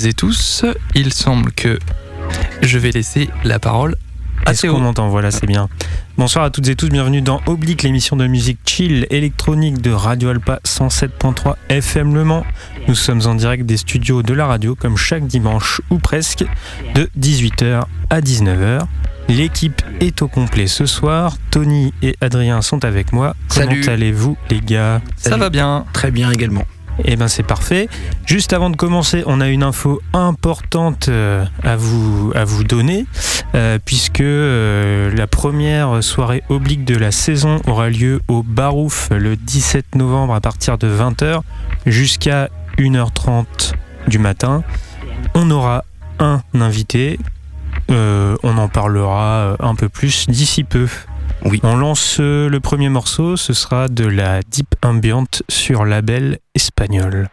toutes et tous. Il semble que je vais laisser la parole à Est-ce Théo. qu'on m'entend? Voilà, c'est bien. Bonsoir à toutes et tous, bienvenue dans Oblique, l'émission de musique chill électronique de Radio Alpa 107.3 FM Le Mans. Nous sommes en direct des studios de la radio, comme chaque dimanche ou presque, de 18h à 19h. L'équipe est au complet ce soir. Tony et Adrien sont avec moi. Salut. Comment allez-vous, les gars? Ça va bien. Très bien également. Eh ben c'est parfait. Juste avant de commencer, on a une info importante euh, à vous donner, euh, puisque euh, la première soirée oblique de la saison aura lieu au Barouf le 17 novembre à partir de 20h jusqu'à 1h30 du matin. On aura un invité. On en parlera un peu plus d'ici peu. Oui. On lance euh, le premier morceau, ce sera de la deep ambient sur label espagnol.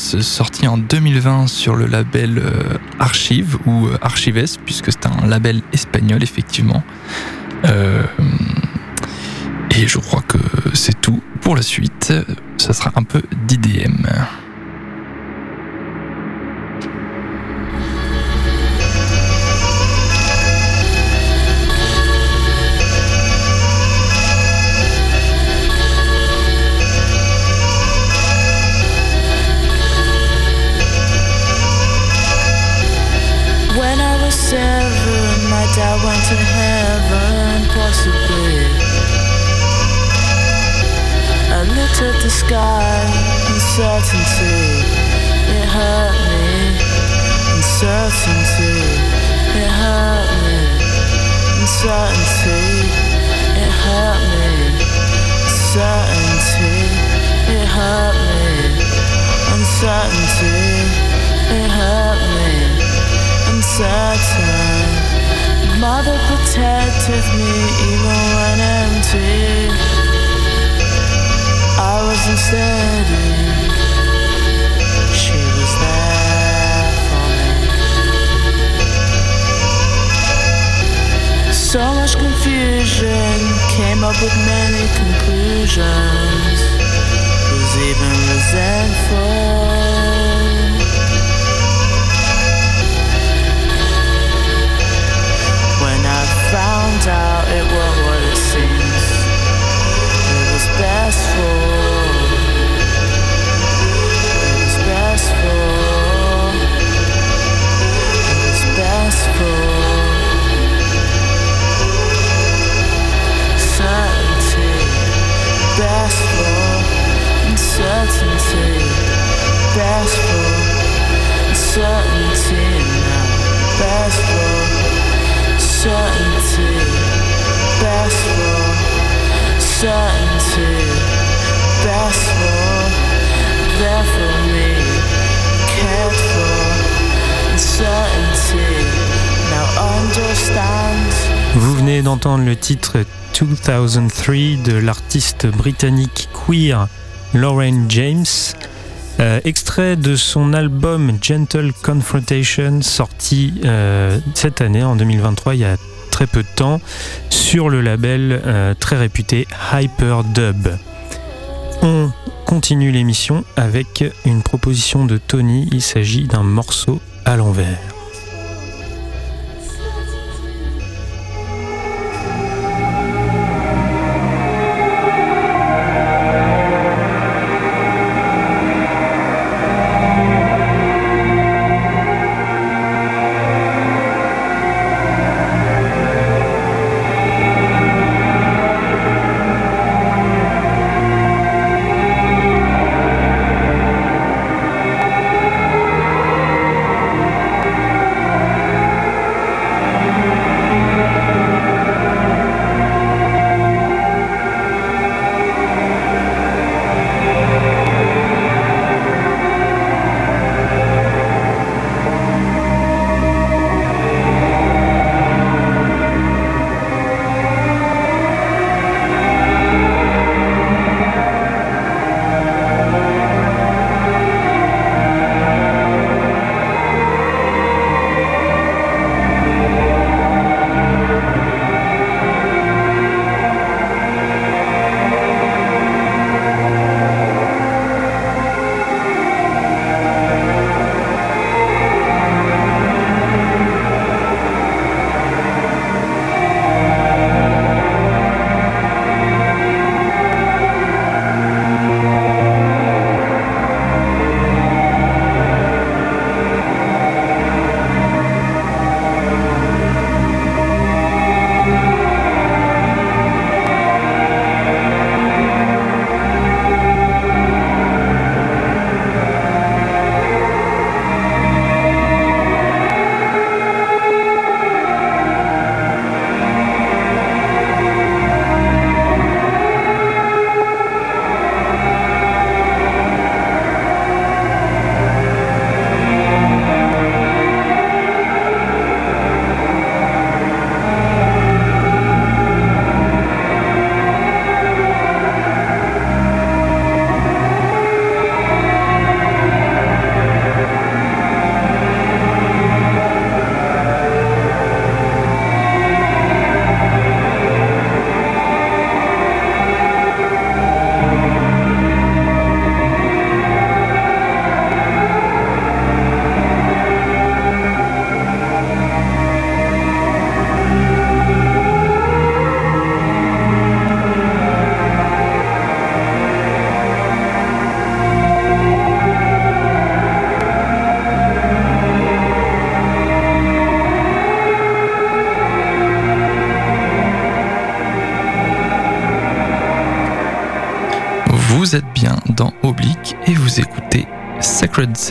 Sorti en 2020 sur le label euh, Archive ou euh, Archives, puisque c'est un label espagnol effectivement. Euh, et je crois que c'est tout pour la suite. Ça sera un peu d'IDM. I went to heaven, possibly. I looked at the sky, uncertainty, it hurt me. Uncertainty, it hurt me. Uncertainty, it hurt me. Uncertainty, it hurt me. Uncertainty, it hurt me. Uncertainty. Mother protected me even when empty. I wasn't. She was there for me. So much confusion came up with many conclusions. Was even resentful. Vous venez d'entendre le titre 2003 de l'artiste britannique queer Lauren James, euh, extrait de son album Gentle Confrontation sorti euh, cette année en 2023 il y a très peu de temps sur le label euh, très réputé Hyperdub. On continue l'émission avec une proposition de Tony, il s'agit d'un morceau à l'envers.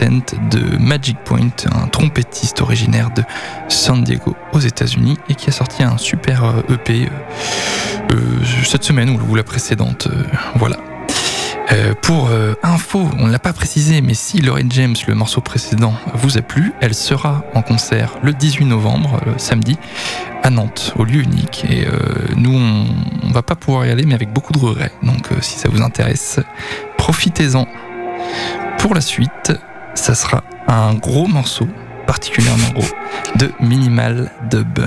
De Magic Point, un trompettiste originaire de San Diego aux États-Unis et qui a sorti un super EP cette semaine ou, la précédente. voilà. Euh, pour euh, info, on ne l'a pas précisé, mais si Lorraine James, le morceau précédent, vous a plu, elle sera en concert le 18 novembre, euh, samedi, à Nantes, au lieu unique. Et nous, on, ne va pas pouvoir y aller, mais avec beaucoup de regrets. Donc, si ça vous intéresse, profitez-en. Pour la suite, ça sera un gros morceau, particulièrement gros, de Minimal Dub.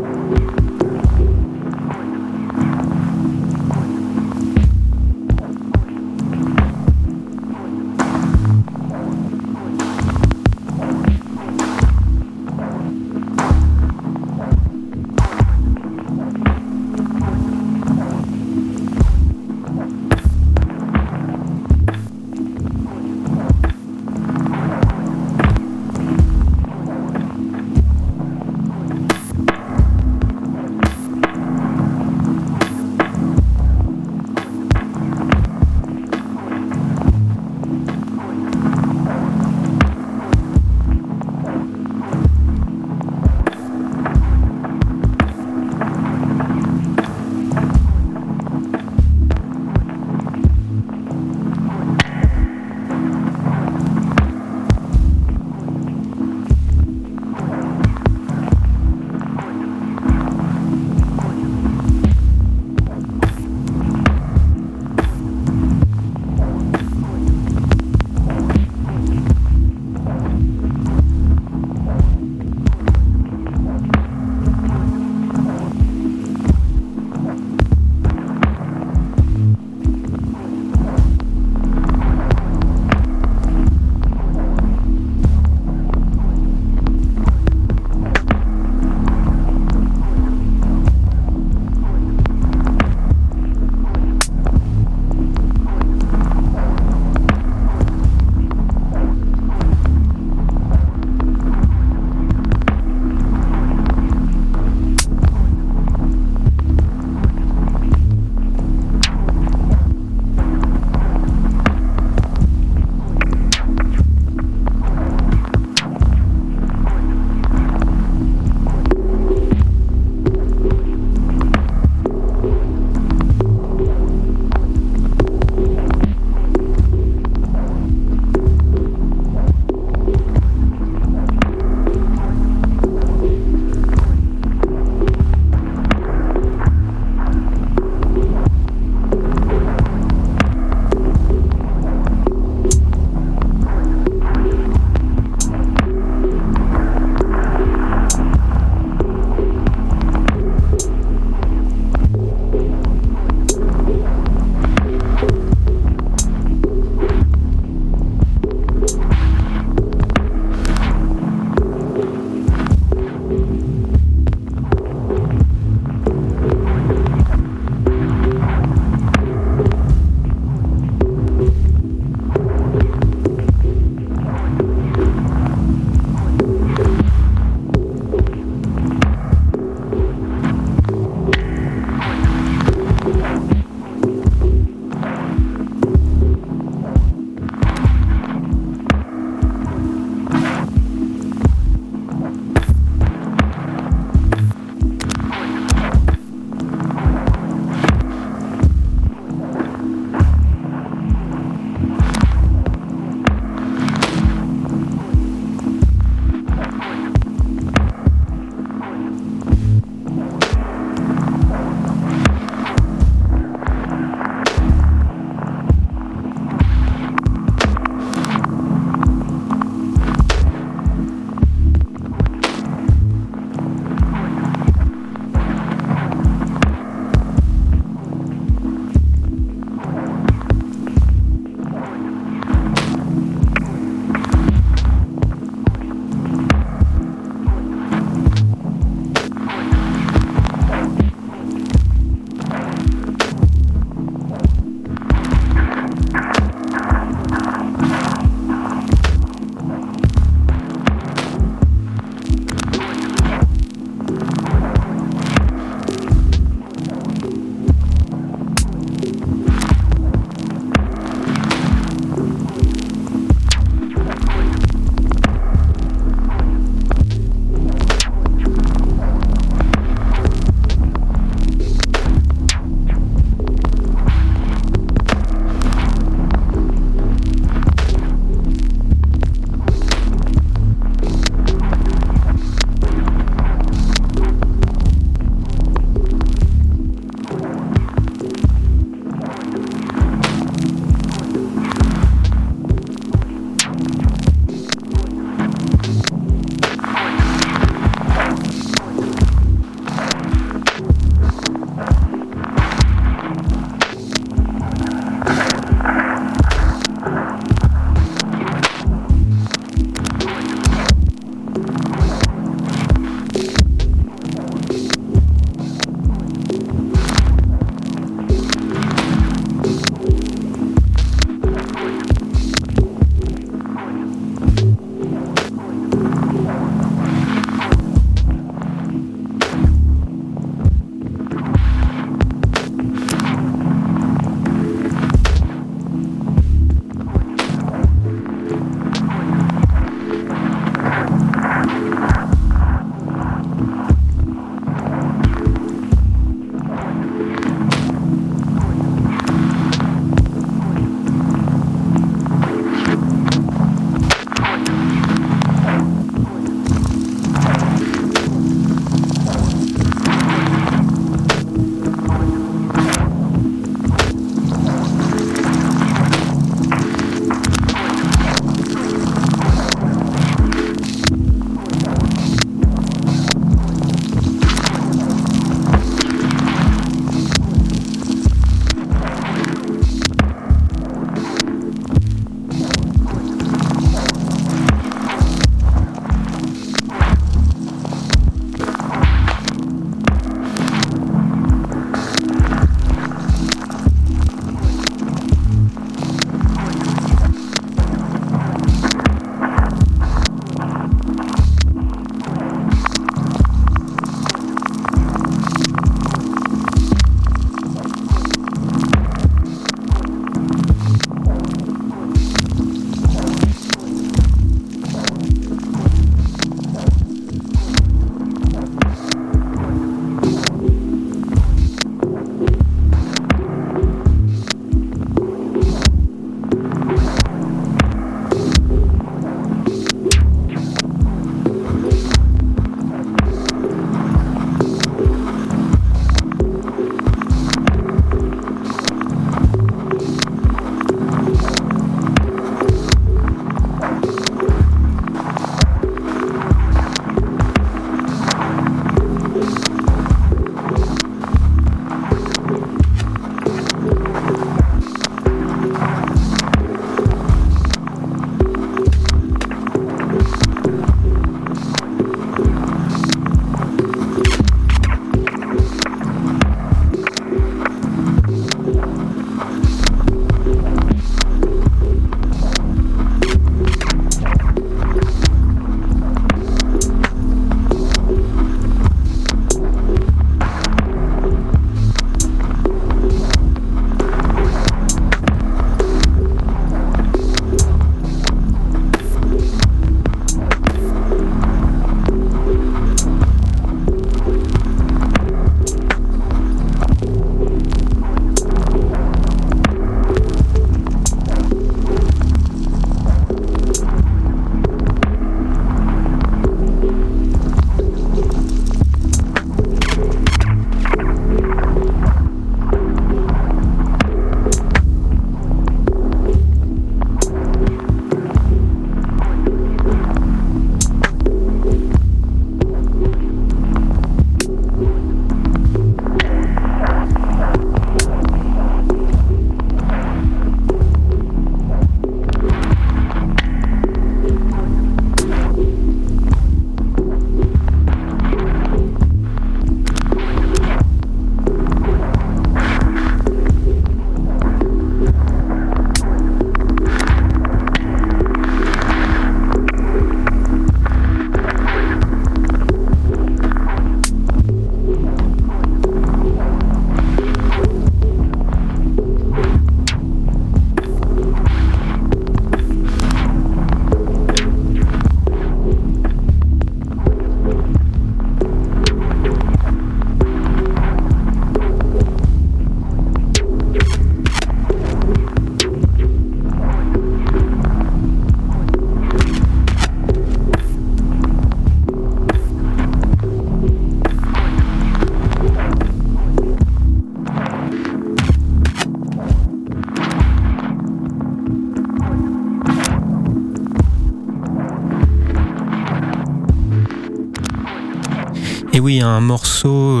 Un morceau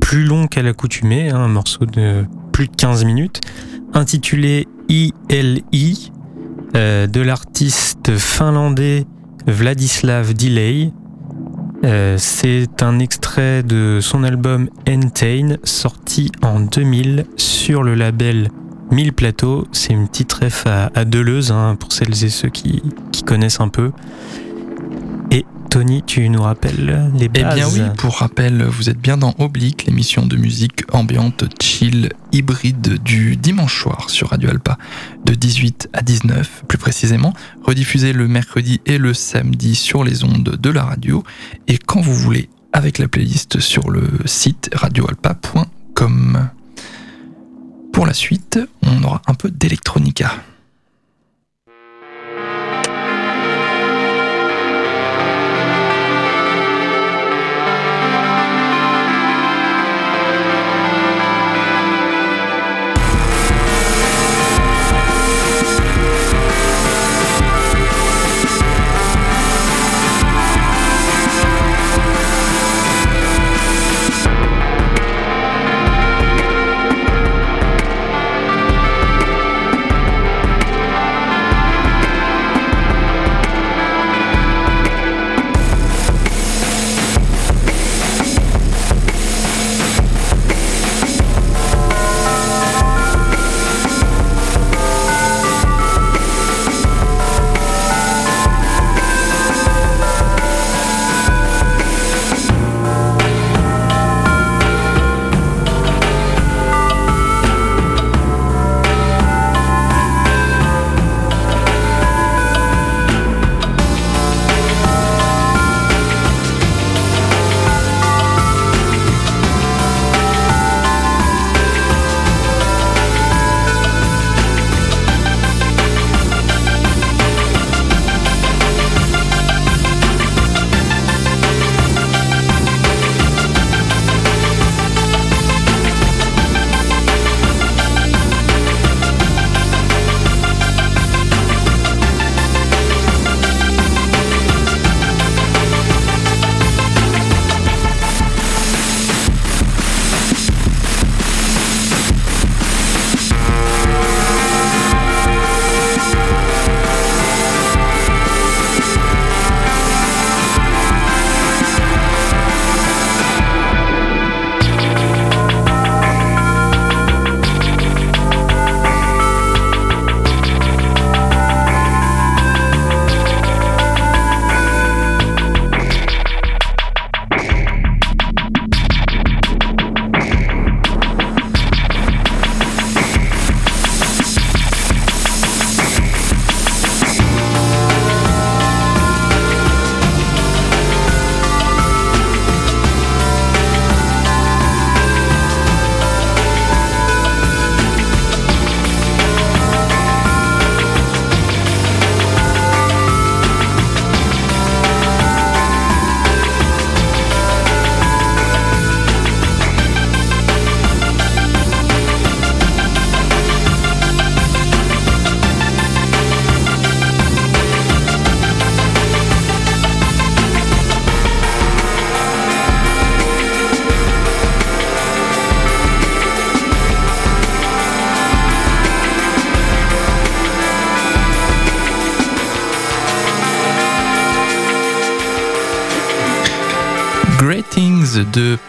plus long qu'à l'accoutumée, hein, un morceau de plus de 15 minutes, intitulé ILI, de l'artiste finlandais Vladislav Delay. Euh, c'est un extrait de son album Entain, sorti en 2000 sur le label 1000 Plateaux. C'est une petite ref à, Deleuze, hein, pour celles et ceux qui connaissent un peu. Tony, tu nous rappelles les bases Eh bien oui, pour rappel, vous êtes bien dans Oblique, l'émission de musique ambiante, chill, hybride du dimanche soir sur Radio Alpa, de 18 à 19 plus précisément, rediffusée le mercredi et le samedi sur les ondes de la radio, et quand vous voulez, avec la playlist sur le site radioalpa.com. Pour la suite, on aura un peu d'électronica.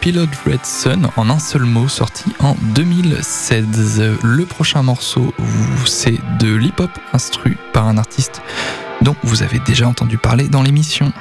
Pilot Red Sun en un seul mot sorti en 2016. Le prochain morceau, c'est de l'hip-hop instru par un artiste dont vous avez déjà entendu parler dans l'émission.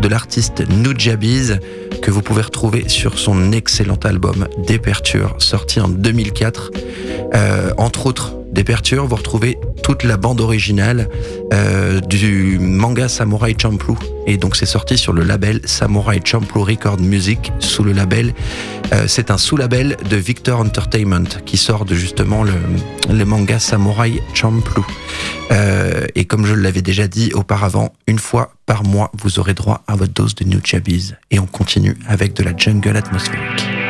De l'artiste Nujabiz que vous pouvez retrouver sur son excellent album Déperture sorti en 2004. Euh, entre autres, Déperture, vous retrouvez toute la bande originale euh, du manga Samurai Champloo. Et donc c'est sorti sur le label Samurai Champloo Record Music sous le label. Euh, c'est un sous-label de Victor Entertainment qui sort de justement le, le manga Samurai Champloo. Euh, et comme je l'avais déjà dit auparavant, une fois par mois, vous aurez droit à votre dose de New Chabiz. Et on continue avec de la jungle atmosphérique.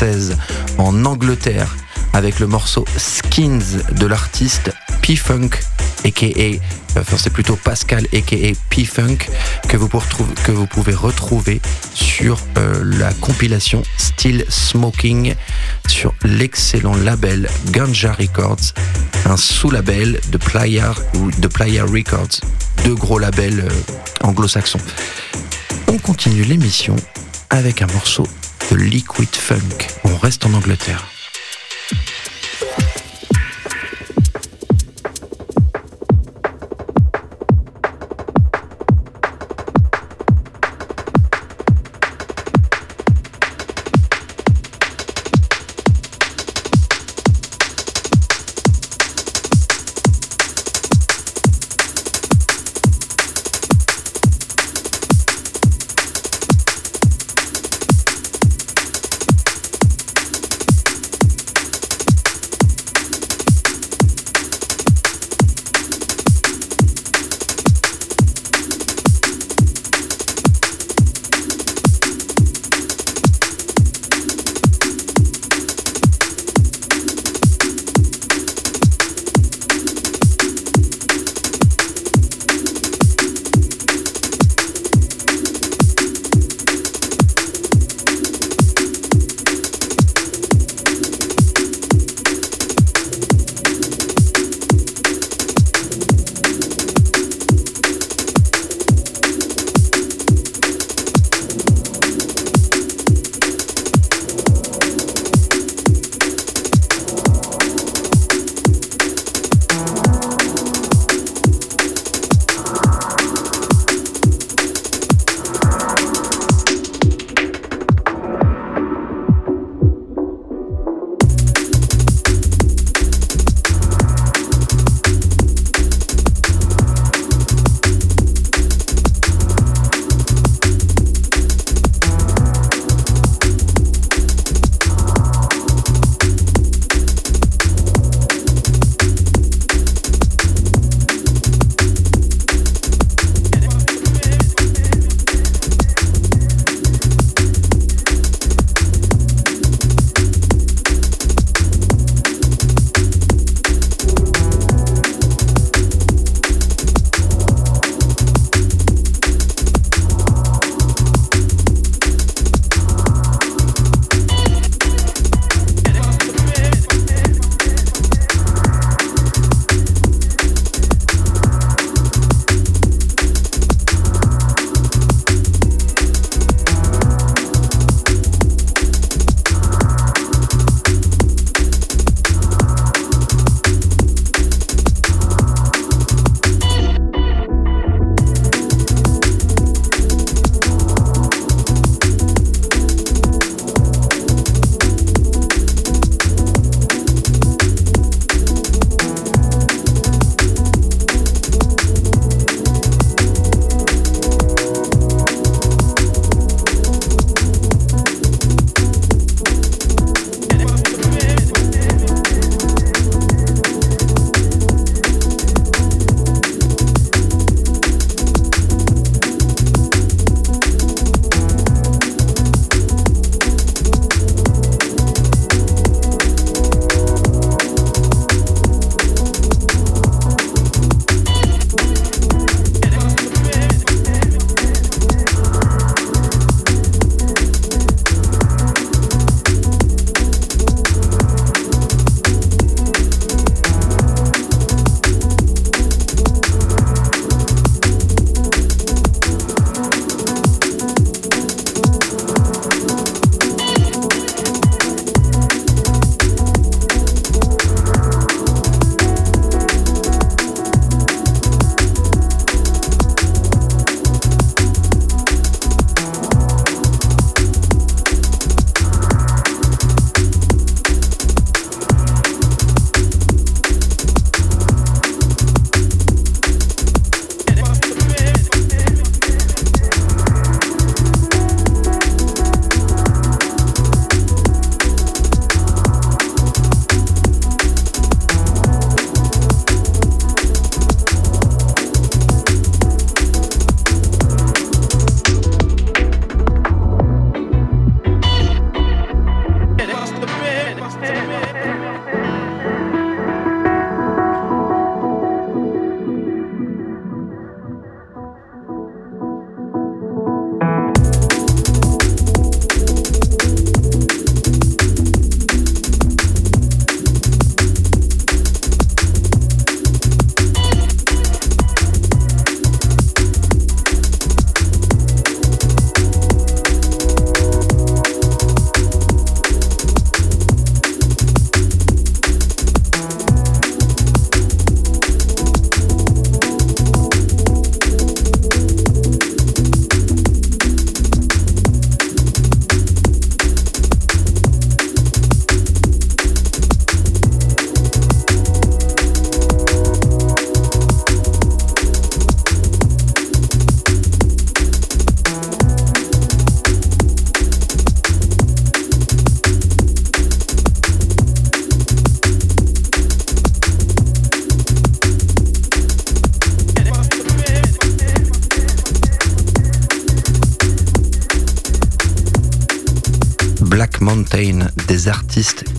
1996 en Angleterre avec le morceau Skins de l'artiste P-Funk, aka, enfin c'est plutôt Pascal, aka P-Funk, que, vous que vous pouvez retrouver sur euh, la compilation Still Smoking sur l'excellent label Ganja Records, un sous-label de Playa, de Playa Records, deux gros labels euh, anglo-saxons. On continue l'émission avec un morceau de Liquid Funk. On reste en Angleterre.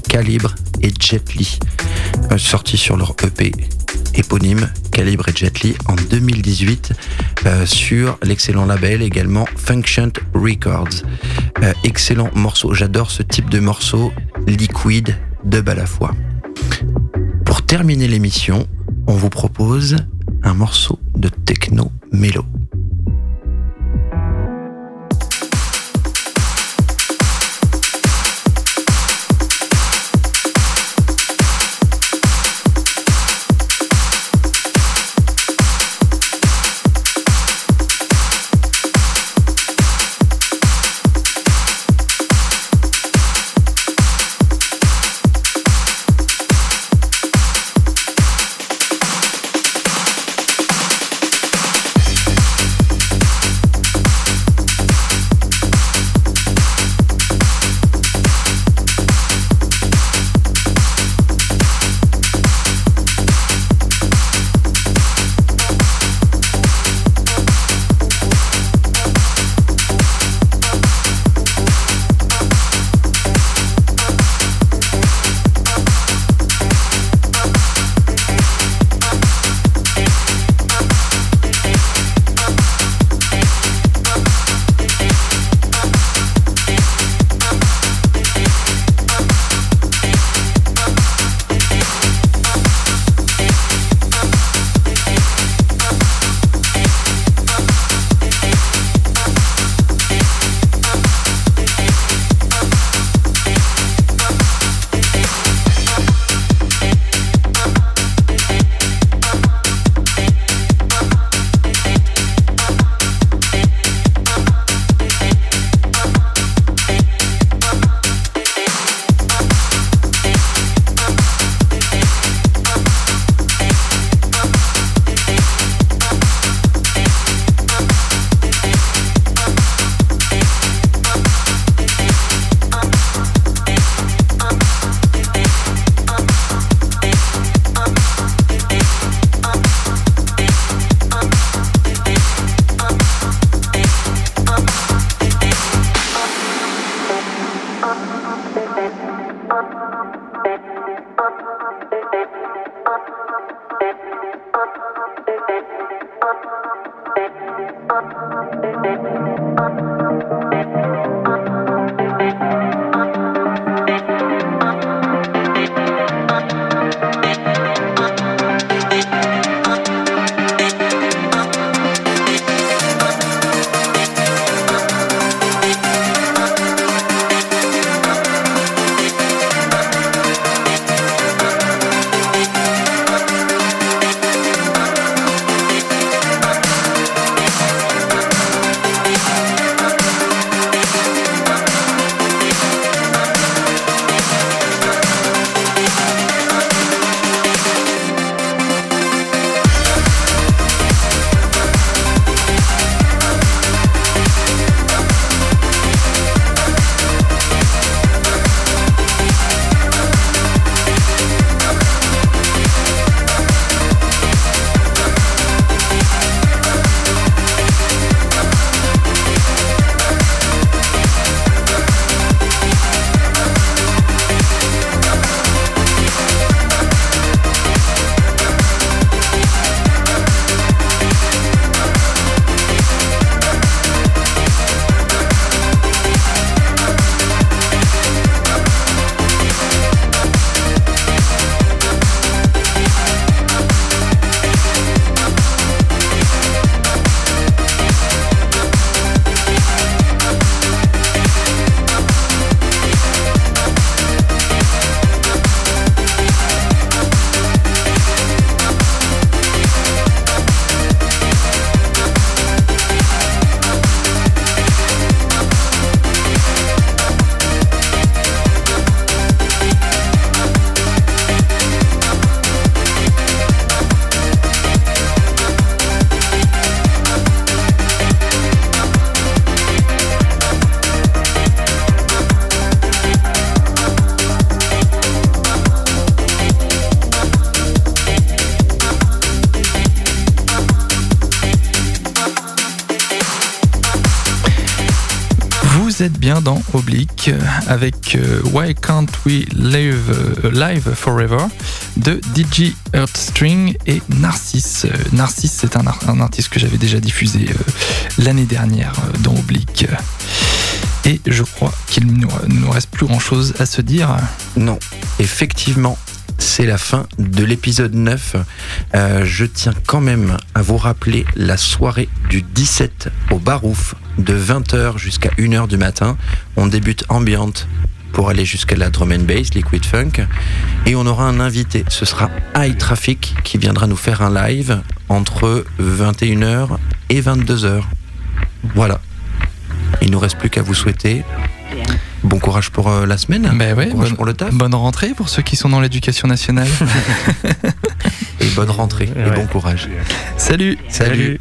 Calibre et Jet Li, euh, sorti sur leur EP éponyme Calibre et Jet Li en 2018 euh, sur l'excellent label également Function Records. Euh, excellent morceau, j'adore ce type de morceau liquide, de à la fois. Pour terminer l'émission, on vous propose un morceau de techno mélo. Oblique avec euh, Why Can't We Live, euh, Live Forever de DJ Earthstring et Narcisse. Euh, Narcisse, c'est un, un artiste que j'avais déjà diffusé l'année dernière dans Oblique. Et je crois qu'il ne nous, reste plus grand chose à se dire. Non, effectivement, c'est la fin de l'épisode 9. Euh, je tiens quand même à vous rappeler la soirée du 17 au Barouf de 20h jusqu'à 1h du matin. On débute ambiante pour aller jusqu'à la drum and bass, liquid funk. Et on aura un invité, ce sera High Traffic qui viendra nous faire un live entre 21h et 22h. Voilà. Il nous reste plus qu'à vous souhaiter bon courage pour euh, la semaine. Ben ouais, Bon courage bonne, pour le taf. bonne rentrée pour ceux qui sont dans l'éducation nationale. Et bonne rentrée et Ouais. bon courage. Salut Salut.